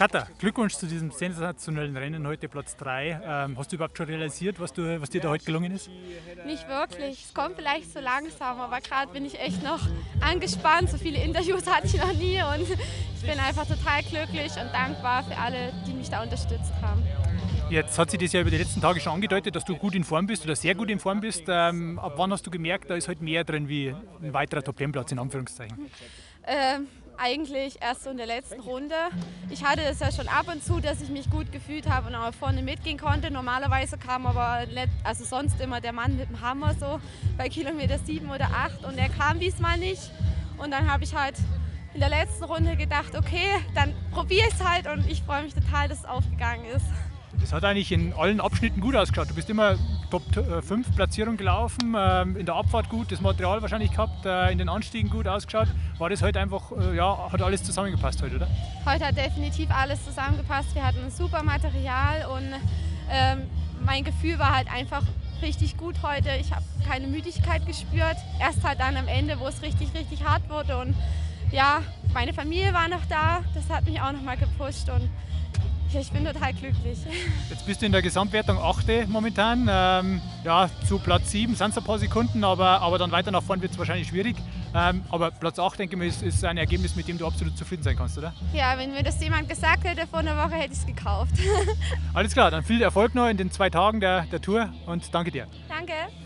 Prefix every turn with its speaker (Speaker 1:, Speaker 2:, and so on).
Speaker 1: Katha, Glückwunsch zu diesem sensationellen Rennen heute, Platz 3. Ähm, hast du überhaupt schon realisiert, was, du, was dir da heute gelungen ist?
Speaker 2: Nicht wirklich. Es kommt vielleicht so langsam, aber gerade bin ich echt noch angespannt. So viele Interviews hatte ich noch nie und ich bin einfach total glücklich und dankbar für alle, die mich da unterstützt haben.
Speaker 1: Jetzt hat sich das ja über die letzten Tage schon angedeutet, dass du gut in Form bist oder sehr gut in Form bist. Ähm, ab wann hast du gemerkt, da ist halt mehr drin wie ein weiterer Top-10-Platz in Anführungszeichen?
Speaker 2: Ähm, eigentlich erst so in der letzten Runde. Ich hatte es ja schon ab und zu, dass ich mich gut gefühlt habe und auch vorne mitgehen konnte. Normalerweise kam aber also sonst immer der Mann mit dem Hammer so bei Kilometer 7 oder 8 und er kam diesmal nicht. Und dann habe ich halt in der letzten Runde gedacht, okay, dann probiere ich es halt und ich freue mich total, dass es aufgegangen ist.
Speaker 1: Es hat eigentlich in allen Abschnitten gut ausgeschaut. Du bist immer Top 5 äh, Platzierung gelaufen, ähm, in der Abfahrt gut, das Material wahrscheinlich gehabt, äh, in den Anstiegen gut ausgeschaut. War das heute einfach, äh, ja, hat alles zusammengepasst heute, oder?
Speaker 2: Heute hat definitiv alles zusammengepasst. Wir hatten ein super Material und ähm, mein Gefühl war halt einfach richtig gut heute. Ich habe keine Müdigkeit gespürt. Erst halt dann am Ende, wo es richtig, richtig hart wurde. Und ja, meine Familie war noch da. Das hat mich auch noch mal gepusht. Und ich bin total glücklich.
Speaker 1: Jetzt bist du in der Gesamtwertung 8. momentan. Ähm, ja, zu Platz 7 sind es ein paar Sekunden, aber, aber dann weiter nach vorne wird es wahrscheinlich schwierig. Ähm, aber Platz 8, denke ich, ist, ist ein Ergebnis, mit dem du absolut zufrieden sein kannst, oder?
Speaker 2: Ja, wenn mir das jemand gesagt hätte vor einer Woche, hätte ich es gekauft.
Speaker 1: Alles klar, dann viel Erfolg noch in den zwei Tagen der, der Tour und danke dir.
Speaker 2: Danke.